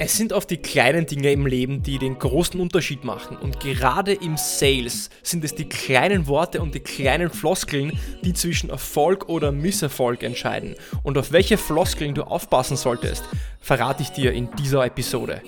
Es sind oft die kleinen Dinge im Leben, die den großen Unterschied machen. Und gerade im Sales sind es die kleinen Worte und die kleinen Floskeln, die zwischen Erfolg oder Misserfolg entscheiden. Und auf welche Floskeln du aufpassen solltest, verrate ich dir in dieser Episode.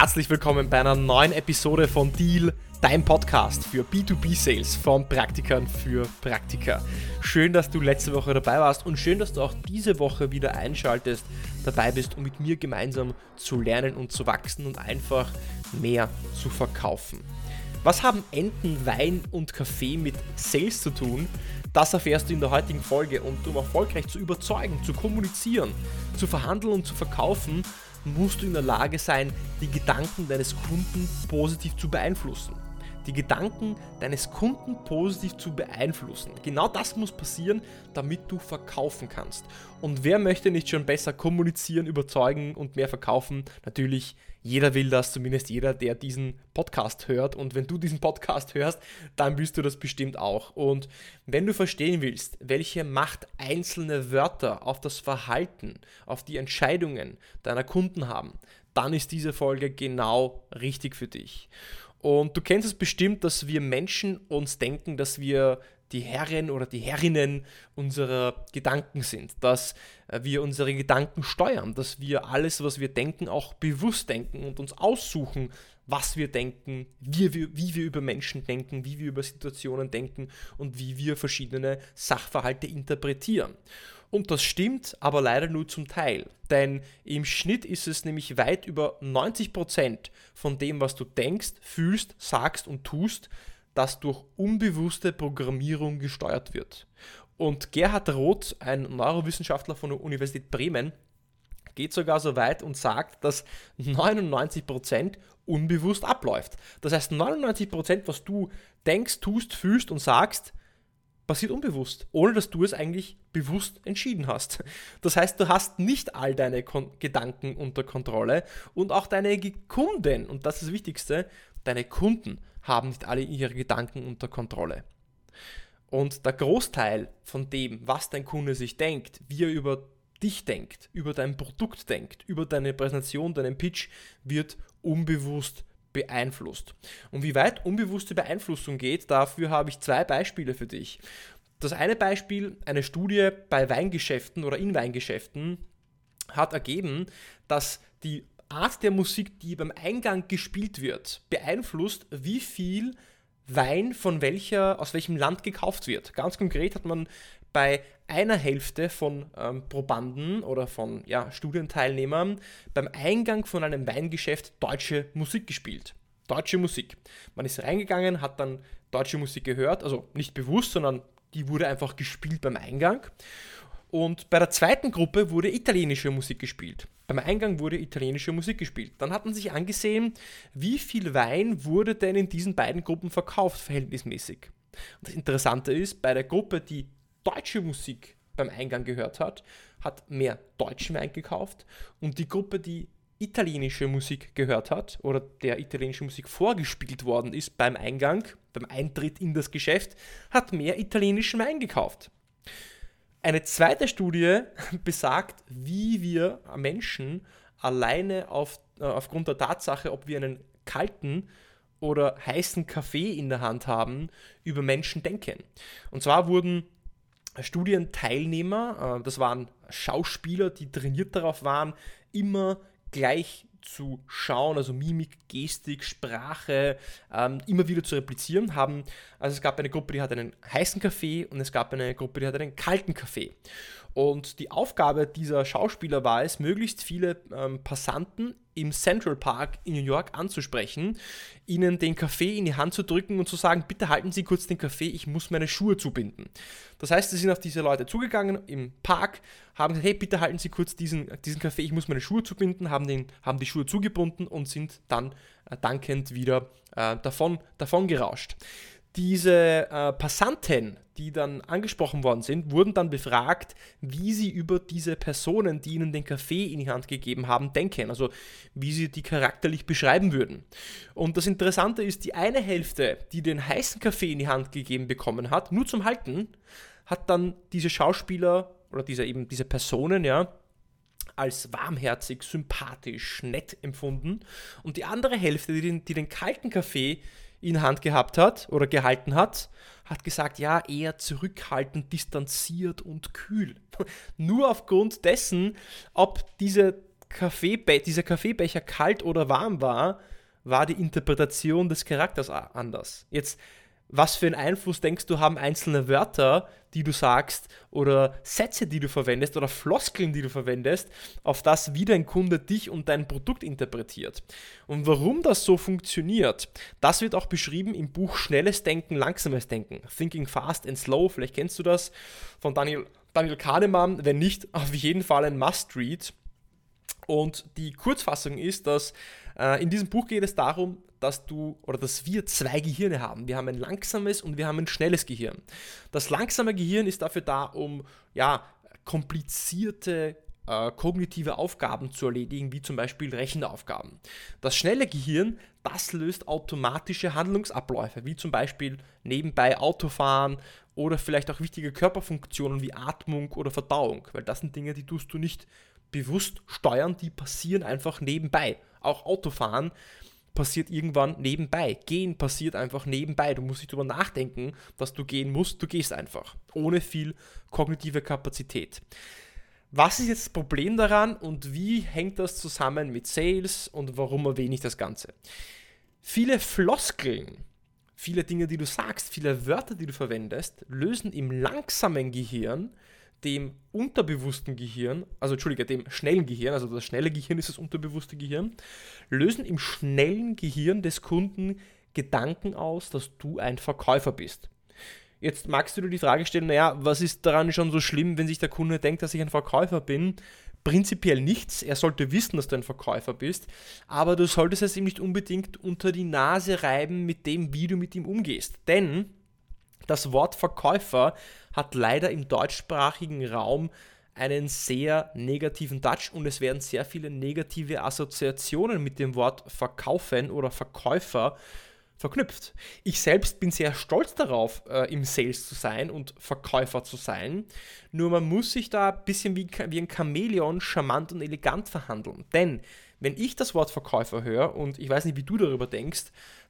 Herzlich willkommen bei einer neuen Episode von Deal dein Podcast für B2B-Sales von Praktikern für Praktiker. Schön, dass du letzte Woche dabei warst und schön, dass du auch diese Woche wieder einschaltest, dabei bist, um mit mir gemeinsam zu lernen und zu wachsen und einfach mehr zu verkaufen. Was haben Enten, Wein und Kaffee mit Sales zu tun? Das erfährst du in der heutigen Folge und um erfolgreich zu überzeugen, zu kommunizieren, zu verhandeln und zu verkaufen, musst du in der Lage sein, die Gedanken deines Kunden positiv zu beeinflussen die Gedanken deines Kunden positiv zu beeinflussen. Genau das muss passieren, damit du verkaufen kannst. Und wer möchte nicht schon besser kommunizieren, überzeugen und mehr verkaufen? Natürlich, jeder will das, zumindest jeder, der diesen Podcast hört. Und wenn du diesen Podcast hörst, dann willst du das bestimmt auch. Und wenn du verstehen willst, welche Macht einzelne Wörter auf das Verhalten, auf die Entscheidungen deiner Kunden haben, dann ist diese Folge genau richtig für dich. Und du kennst es bestimmt, dass wir Menschen uns denken, dass wir die Herren oder die Herrinnen unserer Gedanken sind, dass äh, wir unsere Gedanken steuern, dass wir alles, was wir denken, auch bewusst denken und uns aussuchen, was wir denken, wie wir, wie wir über Menschen denken, wie wir über Situationen denken und wie wir verschiedene Sachverhalte interpretieren. Und das stimmt, aber leider nur zum Teil. Denn im Schnitt ist es nämlich weit über 90% von dem, was du denkst, fühlst, sagst und tust, das durch unbewusste Programmierung gesteuert wird. Und Gerhard Roth, ein Neurowissenschaftler von der Universität Bremen, geht sogar so weit und sagt, dass 99% unbewusst abläuft. Das heißt, 99%, was du denkst, tust, fühlst und sagst, passiert unbewusst, ohne dass du es eigentlich bewusst entschieden hast. Das heißt, du hast nicht all deine Kon Gedanken unter Kontrolle und auch deine Kunden, und das ist das Wichtigste, deine Kunden haben nicht alle ihre Gedanken unter Kontrolle. Und der Großteil von dem, was dein Kunde sich denkt, wie er über dich denkt, über dein Produkt denkt, über deine Präsentation, deinen Pitch, wird unbewusst beeinflusst. Und wie weit unbewusste Beeinflussung geht, dafür habe ich zwei Beispiele für dich. Das eine Beispiel, eine Studie bei Weingeschäften oder in Weingeschäften, hat ergeben, dass die Art der Musik, die beim Eingang gespielt wird, beeinflusst, wie viel Wein von welcher, aus welchem Land gekauft wird. Ganz konkret hat man bei einer Hälfte von ähm, Probanden oder von ja, Studienteilnehmern beim Eingang von einem Weingeschäft deutsche Musik gespielt. Deutsche Musik. Man ist reingegangen, hat dann deutsche Musik gehört, also nicht bewusst, sondern die wurde einfach gespielt beim Eingang. Und bei der zweiten Gruppe wurde italienische Musik gespielt. Beim Eingang wurde italienische Musik gespielt. Dann hat man sich angesehen, wie viel Wein wurde denn in diesen beiden Gruppen verkauft, verhältnismäßig. Und das Interessante ist, bei der Gruppe, die deutsche Musik beim Eingang gehört hat, hat mehr deutschen Wein gekauft und die Gruppe, die italienische Musik gehört hat oder der italienische Musik vorgespielt worden ist beim Eingang, beim Eintritt in das Geschäft, hat mehr italienischen Wein gekauft. Eine zweite Studie besagt, wie wir Menschen alleine auf, äh, aufgrund der Tatsache, ob wir einen kalten oder heißen Kaffee in der Hand haben, über Menschen denken. Und zwar wurden Studienteilnehmer, äh, das waren Schauspieler, die trainiert darauf waren, immer gleich zu schauen, also Mimik, Gestik, Sprache, ähm, immer wieder zu replizieren haben. Also es gab eine Gruppe, die hat einen heißen Kaffee und es gab eine Gruppe, die hat einen kalten Kaffee. Und die Aufgabe dieser Schauspieler war es, möglichst viele ähm, Passanten im Central Park in New York anzusprechen, ihnen den Kaffee in die Hand zu drücken und zu sagen, bitte halten Sie kurz den Kaffee, ich muss meine Schuhe zubinden. Das heißt, sie sind auf diese Leute zugegangen im Park, haben gesagt, hey, bitte halten Sie kurz diesen, diesen Kaffee, ich muss meine Schuhe zubinden, haben, den, haben die Schuhe zugebunden und sind dann äh, dankend wieder äh, davon, davon gerauscht. Diese äh, Passanten, die dann angesprochen worden sind, wurden dann befragt, wie sie über diese Personen, die ihnen den Kaffee in die Hand gegeben haben, denken. Also wie sie die charakterlich beschreiben würden. Und das Interessante ist, die eine Hälfte, die den heißen Kaffee in die Hand gegeben bekommen hat, nur zum Halten, hat dann diese Schauspieler oder diese eben diese Personen, ja, als warmherzig, sympathisch, nett empfunden. Und die andere Hälfte, die den, die den kalten Kaffee in Hand gehabt hat oder gehalten hat, hat gesagt, ja, eher zurückhaltend, distanziert und kühl. Nur aufgrund dessen, ob diese Kaffeebe dieser Kaffeebecher kalt oder warm war, war die Interpretation des Charakters anders. Jetzt was für einen Einfluss denkst du haben einzelne Wörter, die du sagst oder Sätze, die du verwendest oder Floskeln, die du verwendest, auf das, wie dein Kunde dich und dein Produkt interpretiert. Und warum das so funktioniert, das wird auch beschrieben im Buch Schnelles Denken, Langsames Denken. Thinking Fast and Slow, vielleicht kennst du das von Daniel, Daniel Kahnemann. Wenn nicht, auf jeden Fall ein Must-Read. Und die Kurzfassung ist, dass äh, in diesem Buch geht es darum, dass du oder dass wir zwei Gehirne haben. Wir haben ein langsames und wir haben ein schnelles Gehirn. Das langsame Gehirn ist dafür da, um ja, komplizierte äh, kognitive Aufgaben zu erledigen, wie zum Beispiel Rechenaufgaben. Das schnelle Gehirn, das löst automatische Handlungsabläufe, wie zum Beispiel nebenbei Autofahren oder vielleicht auch wichtige Körperfunktionen wie Atmung oder Verdauung, weil das sind Dinge, die tust du nicht bewusst steuern, die passieren einfach nebenbei. Auch Autofahren passiert irgendwann nebenbei. Gehen passiert einfach nebenbei. Du musst nicht darüber nachdenken, dass du gehen musst. Du gehst einfach. Ohne viel kognitive Kapazität. Was ist jetzt das Problem daran und wie hängt das zusammen mit Sales und warum erwähne ich das Ganze? Viele Floskeln, viele Dinge, die du sagst, viele Wörter, die du verwendest, lösen im langsamen Gehirn dem unterbewussten Gehirn, also entschuldige, dem schnellen Gehirn, also das schnelle Gehirn ist das unterbewusste Gehirn, lösen im schnellen Gehirn des Kunden Gedanken aus, dass du ein Verkäufer bist. Jetzt magst du dir die Frage stellen, naja, was ist daran schon so schlimm, wenn sich der Kunde denkt, dass ich ein Verkäufer bin? Prinzipiell nichts, er sollte wissen, dass du ein Verkäufer bist, aber du solltest es ihm nicht unbedingt unter die Nase reiben mit dem, wie du mit ihm umgehst. Denn das Wort Verkäufer hat leider im deutschsprachigen Raum einen sehr negativen Touch und es werden sehr viele negative Assoziationen mit dem Wort verkaufen oder Verkäufer verknüpft. Ich selbst bin sehr stolz darauf, äh, im Sales zu sein und Verkäufer zu sein. Nur man muss sich da ein bisschen wie, wie ein Chamäleon charmant und elegant verhandeln. Denn wenn ich das Wort Verkäufer höre und ich weiß nicht, wie du darüber denkst,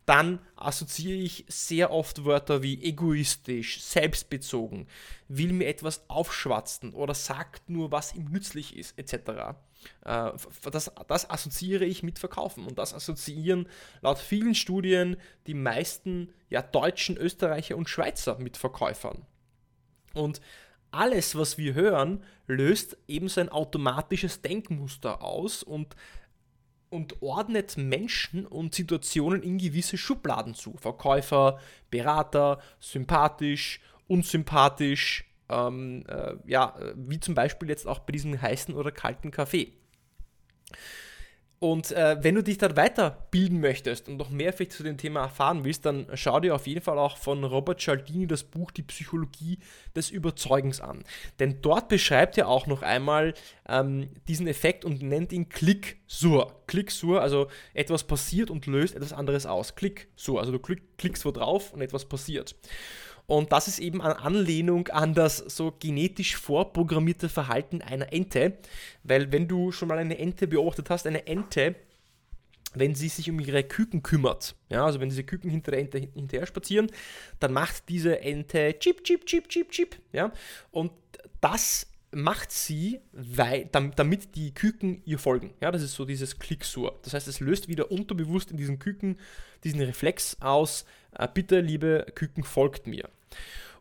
dann assoziiere ich sehr oft Wörter wie egoistisch, selbstbezogen, will mir etwas aufschwatzen oder sagt nur, was ihm nützlich ist, etc. Äh, das, das assoziiere ich mit Verkaufen und das assoziieren laut vielen Studien die meisten ja, Deutschen, Österreicher und Schweizer mit Verkäufern. Und alles, was wir hören, löst eben so ein automatisches Denkmuster aus und und ordnet Menschen und Situationen in gewisse Schubladen zu. Verkäufer, Berater, sympathisch, unsympathisch, ähm, äh, ja, wie zum Beispiel jetzt auch bei diesem heißen oder kalten Kaffee. Und äh, wenn du dich dann weiterbilden möchtest und noch mehr vielleicht zu dem Thema erfahren willst, dann schau dir auf jeden Fall auch von Robert Cialdini das Buch Die Psychologie des Überzeugens an. Denn dort beschreibt er auch noch einmal ähm, diesen Effekt und nennt ihn Klick-Sur. Klick-Sur, also etwas passiert und löst etwas anderes aus. Klick-Sur, also du klick, klickst wo drauf und etwas passiert. Und das ist eben eine Anlehnung an das so genetisch vorprogrammierte Verhalten einer Ente. Weil wenn du schon mal eine Ente beobachtet hast, eine Ente, wenn sie sich um ihre Küken kümmert, ja, also wenn diese Küken hinter der Ente hinterher spazieren, dann macht diese Ente chip, chip, chip, chip, chip, ja, und das macht sie, weil, damit die Küken ihr folgen. Ja, das ist so dieses Klicksur. Das heißt, es löst wieder unterbewusst in diesen Küken diesen Reflex aus, äh, bitte, liebe Küken, folgt mir.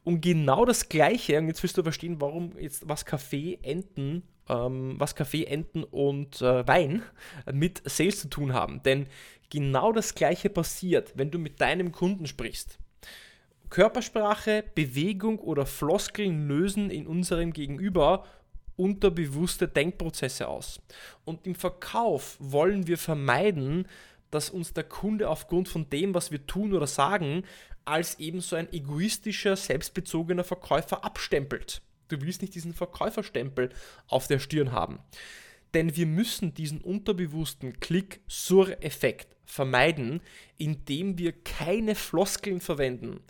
Und genau das Gleiche, und jetzt wirst du verstehen, warum jetzt was Kaffee, Enten, ähm, was Kaffee, Enten und äh, Wein mit Sales zu tun haben. Denn genau das Gleiche passiert, wenn du mit deinem Kunden sprichst. Körpersprache, Bewegung oder Floskeln lösen in unserem Gegenüber unterbewusste Denkprozesse aus. Und im Verkauf wollen wir vermeiden, dass uns der Kunde aufgrund von dem, was wir tun oder sagen, als eben so ein egoistischer, selbstbezogener Verkäufer abstempelt. Du willst nicht diesen Verkäuferstempel auf der Stirn haben. Denn wir müssen diesen unterbewussten Klick-Sur-Effekt vermeiden, indem wir keine Floskeln verwenden,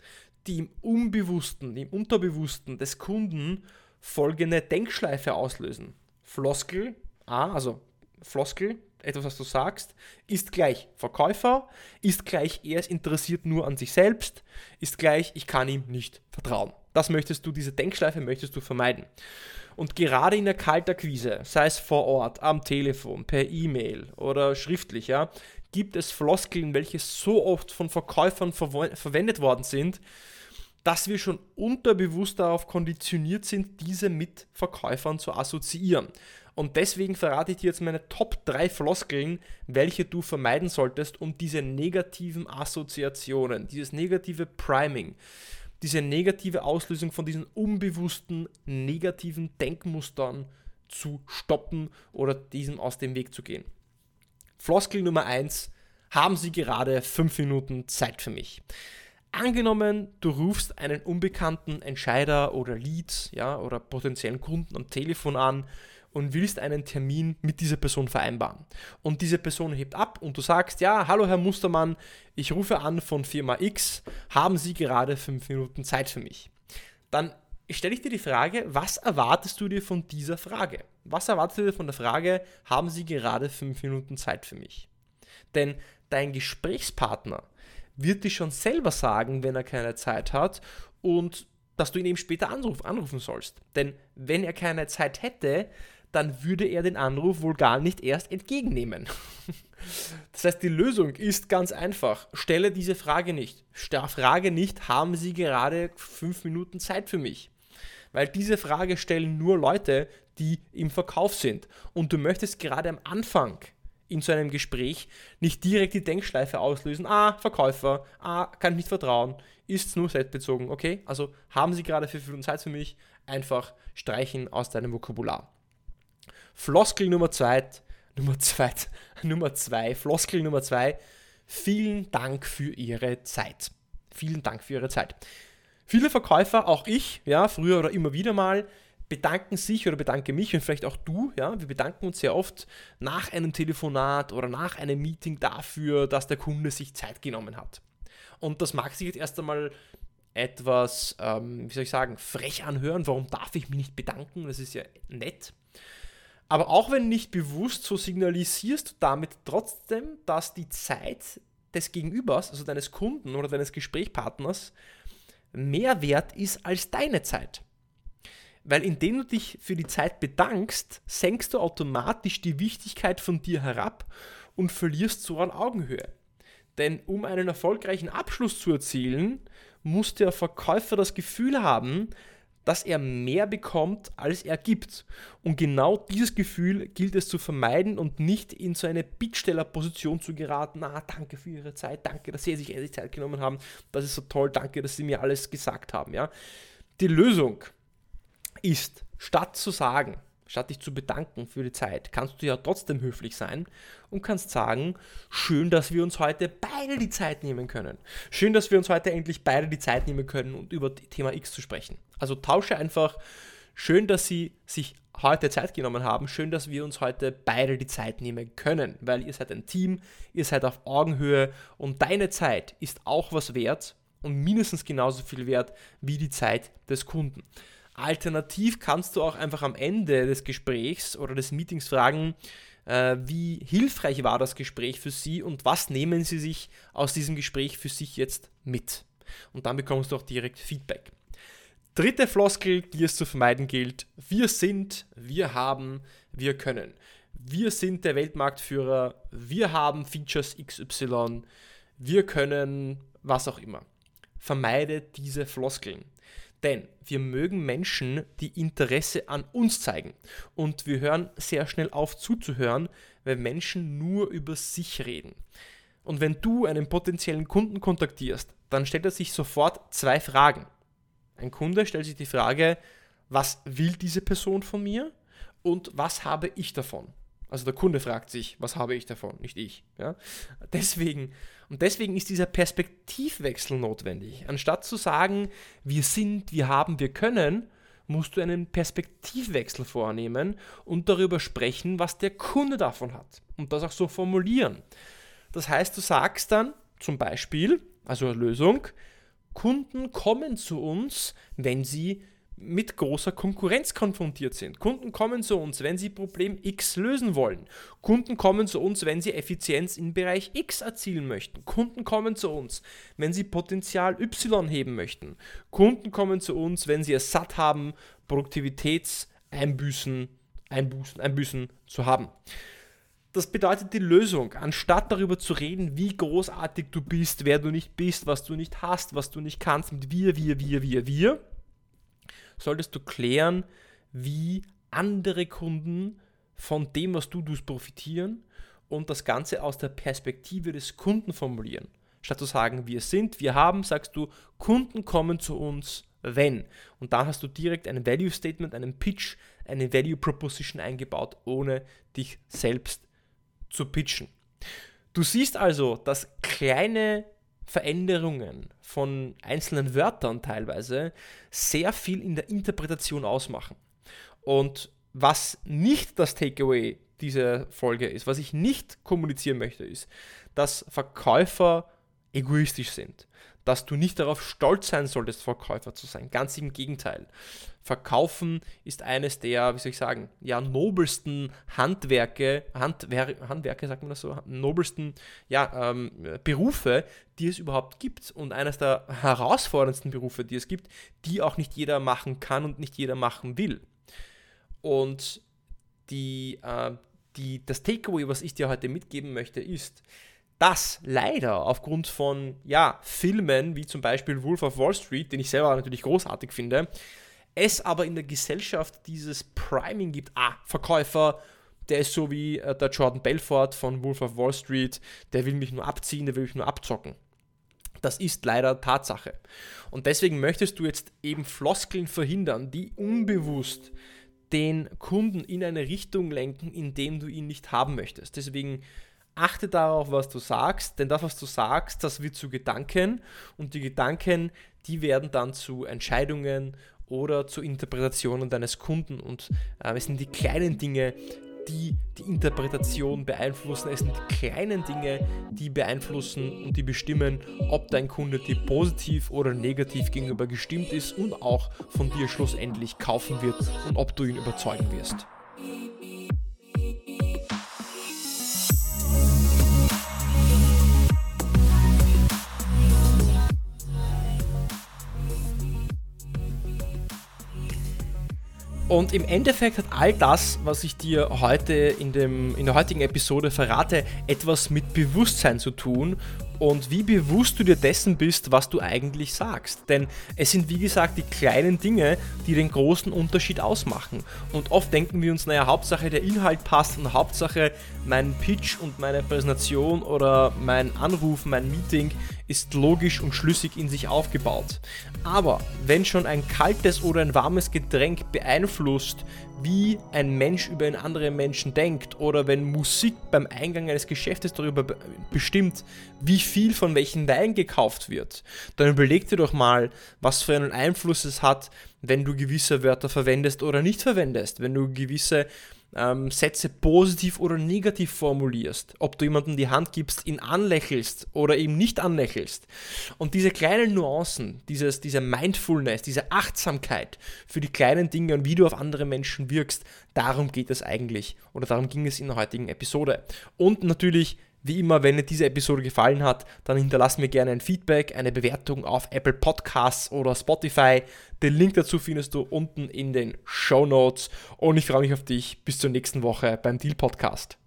die im Unbewussten, im Unterbewussten des Kunden folgende Denkschleife auslösen. Floskel, A, also Floskel, etwas, was du sagst, ist gleich Verkäufer, ist gleich, er ist interessiert nur an sich selbst, ist gleich, ich kann ihm nicht vertrauen. Das möchtest du, diese Denkschleife möchtest du vermeiden. Und gerade in der Kaltakquise, sei es vor Ort, am Telefon, per E-Mail oder schriftlich, ja, gibt es Floskeln, welche so oft von Verkäufern ver verwendet worden sind, dass wir schon unterbewusst darauf konditioniert sind, diese mit Verkäufern zu assoziieren. Und deswegen verrate ich dir jetzt meine Top 3 Floskeln, welche du vermeiden solltest, um diese negativen Assoziationen, dieses negative Priming, diese negative Auslösung von diesen unbewussten negativen Denkmustern zu stoppen oder diesem aus dem Weg zu gehen. Floskel Nummer 1. Haben Sie gerade 5 Minuten Zeit für mich? Angenommen, du rufst einen unbekannten Entscheider oder Lead ja, oder potenziellen Kunden am Telefon an und willst einen Termin mit dieser Person vereinbaren. Und diese Person hebt ab und du sagst, ja, hallo Herr Mustermann, ich rufe an von Firma X, haben Sie gerade fünf Minuten Zeit für mich? Dann stelle ich dir die Frage, was erwartest du dir von dieser Frage? Was erwartest du dir von der Frage, haben Sie gerade fünf Minuten Zeit für mich? Denn dein Gesprächspartner wird dir schon selber sagen, wenn er keine Zeit hat und dass du ihn eben später anruf, anrufen sollst. Denn wenn er keine Zeit hätte, dann würde er den Anruf wohl gar nicht erst entgegennehmen. Das heißt, die Lösung ist ganz einfach. Stelle diese Frage nicht. Frage nicht, haben Sie gerade fünf Minuten Zeit für mich? Weil diese Frage stellen nur Leute, die im Verkauf sind. Und du möchtest gerade am Anfang in so einem Gespräch nicht direkt die Denkschleife auslösen, ah, Verkäufer, ah, kann ich nicht vertrauen, ist nur selbstbezogen, okay? Also haben Sie gerade fünf Minuten Zeit für mich, einfach streichen aus deinem Vokabular. Floskel Nummer zwei, Nummer zwei, Nummer zwei, Floskel Nummer zwei, vielen Dank für Ihre Zeit. Vielen Dank für Ihre Zeit. Viele Verkäufer, auch ich, ja, früher oder immer wieder mal, bedanken sich oder bedanke mich und vielleicht auch du, ja, wir bedanken uns sehr oft nach einem Telefonat oder nach einem Meeting dafür, dass der Kunde sich Zeit genommen hat. Und das mag sich jetzt erst einmal etwas, ähm, wie soll ich sagen, frech anhören. Warum darf ich mich nicht bedanken? Das ist ja nett. Aber auch wenn nicht bewusst, so signalisierst du damit trotzdem, dass die Zeit des Gegenübers, also deines Kunden oder deines Gesprächspartners, mehr wert ist als deine Zeit. Weil indem du dich für die Zeit bedankst, senkst du automatisch die Wichtigkeit von dir herab und verlierst so an Augenhöhe. Denn um einen erfolgreichen Abschluss zu erzielen, muss der Verkäufer das Gefühl haben, dass er mehr bekommt, als er gibt. Und genau dieses Gefühl gilt es zu vermeiden und nicht in so eine Bittstellerposition zu geraten. Ah, danke für Ihre Zeit, danke, dass Sie sich endlich Zeit genommen haben. Das ist so toll, danke, dass Sie mir alles gesagt haben. Ja? Die Lösung ist, statt zu sagen, statt dich zu bedanken für die Zeit, kannst du ja trotzdem höflich sein und kannst sagen, schön, dass wir uns heute beide die Zeit nehmen können. Schön, dass wir uns heute endlich beide die Zeit nehmen können, um über Thema X zu sprechen. Also tausche einfach, schön, dass Sie sich heute Zeit genommen haben, schön, dass wir uns heute beide die Zeit nehmen können, weil ihr seid ein Team, ihr seid auf Augenhöhe und deine Zeit ist auch was wert und mindestens genauso viel wert wie die Zeit des Kunden. Alternativ kannst du auch einfach am Ende des Gesprächs oder des Meetings fragen, äh, wie hilfreich war das Gespräch für Sie und was nehmen Sie sich aus diesem Gespräch für sich jetzt mit. Und dann bekommst du auch direkt Feedback. Dritte Floskel, die es zu vermeiden gilt, wir sind, wir haben, wir können. Wir sind der Weltmarktführer, wir haben Features XY, wir können was auch immer. Vermeide diese Floskeln. Denn wir mögen Menschen, die Interesse an uns zeigen. Und wir hören sehr schnell auf zuzuhören, wenn Menschen nur über sich reden. Und wenn du einen potenziellen Kunden kontaktierst, dann stellt er sich sofort zwei Fragen. Ein Kunde stellt sich die Frage, was will diese Person von mir und was habe ich davon? Also der Kunde fragt sich, was habe ich davon, nicht ich. Ja? Deswegen, und deswegen ist dieser Perspektivwechsel notwendig. Anstatt zu sagen, wir sind, wir haben, wir können, musst du einen Perspektivwechsel vornehmen und darüber sprechen, was der Kunde davon hat. Und das auch so formulieren. Das heißt, du sagst dann zum Beispiel, also Lösung, Kunden kommen zu uns, wenn sie mit großer Konkurrenz konfrontiert sind. Kunden kommen zu uns, wenn sie Problem X lösen wollen. Kunden kommen zu uns, wenn sie Effizienz im Bereich X erzielen möchten. Kunden kommen zu uns, wenn sie Potenzial Y heben möchten. Kunden kommen zu uns, wenn sie es satt haben, Produktivitätseinbüßen Einbußen, Einbüßen zu haben. Das bedeutet die Lösung. Anstatt darüber zu reden, wie großartig du bist, wer du nicht bist, was du nicht hast, was du nicht kannst, mit wir, wir, wir, wir, wir, solltest du klären, wie andere Kunden von dem, was du tust, profitieren und das Ganze aus der Perspektive des Kunden formulieren. Statt zu sagen, wir sind, wir haben, sagst du, Kunden kommen zu uns, wenn. Und da hast du direkt ein Value Statement, einen Pitch, eine Value Proposition eingebaut, ohne dich selbst zu pitchen. Du siehst also, dass kleine Veränderungen von einzelnen Wörtern teilweise sehr viel in der Interpretation ausmachen. Und was nicht das Takeaway dieser Folge ist, was ich nicht kommunizieren möchte, ist, dass Verkäufer egoistisch sind dass du nicht darauf stolz sein solltest, Verkäufer zu sein. Ganz im Gegenteil. Verkaufen ist eines der, wie soll ich sagen, ja, nobelsten Handwerke, Handwer Handwerke, sagt man das so, nobelsten ja, ähm, Berufe, die es überhaupt gibt und eines der herausforderndsten Berufe, die es gibt, die auch nicht jeder machen kann und nicht jeder machen will. Und die, äh, die, das Takeaway, was ich dir heute mitgeben möchte, ist, dass leider aufgrund von ja, Filmen wie zum Beispiel Wolf of Wall Street, den ich selber natürlich großartig finde, es aber in der Gesellschaft dieses Priming gibt, ah, Verkäufer, der ist so wie äh, der Jordan Belfort von Wolf of Wall Street, der will mich nur abziehen, der will mich nur abzocken. Das ist leider Tatsache. Und deswegen möchtest du jetzt eben Floskeln verhindern, die unbewusst den Kunden in eine Richtung lenken, in dem du ihn nicht haben möchtest. Deswegen achte darauf, was du sagst, denn das, was du sagst, das wird zu Gedanken und die Gedanken, die werden dann zu Entscheidungen oder zu Interpretationen deines Kunden und äh, es sind die kleinen Dinge, die die Interpretation beeinflussen. Es sind die kleinen Dinge, die beeinflussen und die bestimmen, ob dein Kunde dir positiv oder negativ gegenüber gestimmt ist und auch von dir schlussendlich kaufen wird und ob du ihn überzeugen wirst. Und im Endeffekt hat all das, was ich dir heute in, dem, in der heutigen Episode verrate, etwas mit Bewusstsein zu tun und wie bewusst du dir dessen bist, was du eigentlich sagst. Denn es sind wie gesagt die kleinen Dinge, die den großen Unterschied ausmachen. Und oft denken wir uns, naja, Hauptsache der Inhalt passt und Hauptsache mein Pitch und meine Präsentation oder mein Anruf, mein Meeting ist logisch und schlüssig in sich aufgebaut. Aber wenn schon ein kaltes oder ein warmes Getränk beeinflusst, wie ein Mensch über einen anderen Menschen denkt oder wenn Musik beim Eingang eines Geschäftes darüber bestimmt, wie viel von welchem Wein gekauft wird, dann überleg dir doch mal, was für einen Einfluss es hat, wenn du gewisse Wörter verwendest oder nicht verwendest, wenn du gewisse ähm, Sätze positiv oder negativ formulierst, ob du jemandem die Hand gibst, ihn anlächelst oder eben nicht anlächelst. Und diese kleinen Nuancen, dieses, diese Mindfulness, diese Achtsamkeit für die kleinen Dinge und wie du auf andere Menschen wirkst, darum geht es eigentlich oder darum ging es in der heutigen Episode. Und natürlich wie immer, wenn dir diese Episode gefallen hat, dann hinterlass mir gerne ein Feedback, eine Bewertung auf Apple Podcasts oder Spotify. Den Link dazu findest du unten in den Show Notes. Und ich freue mich auf dich. Bis zur nächsten Woche beim Deal Podcast.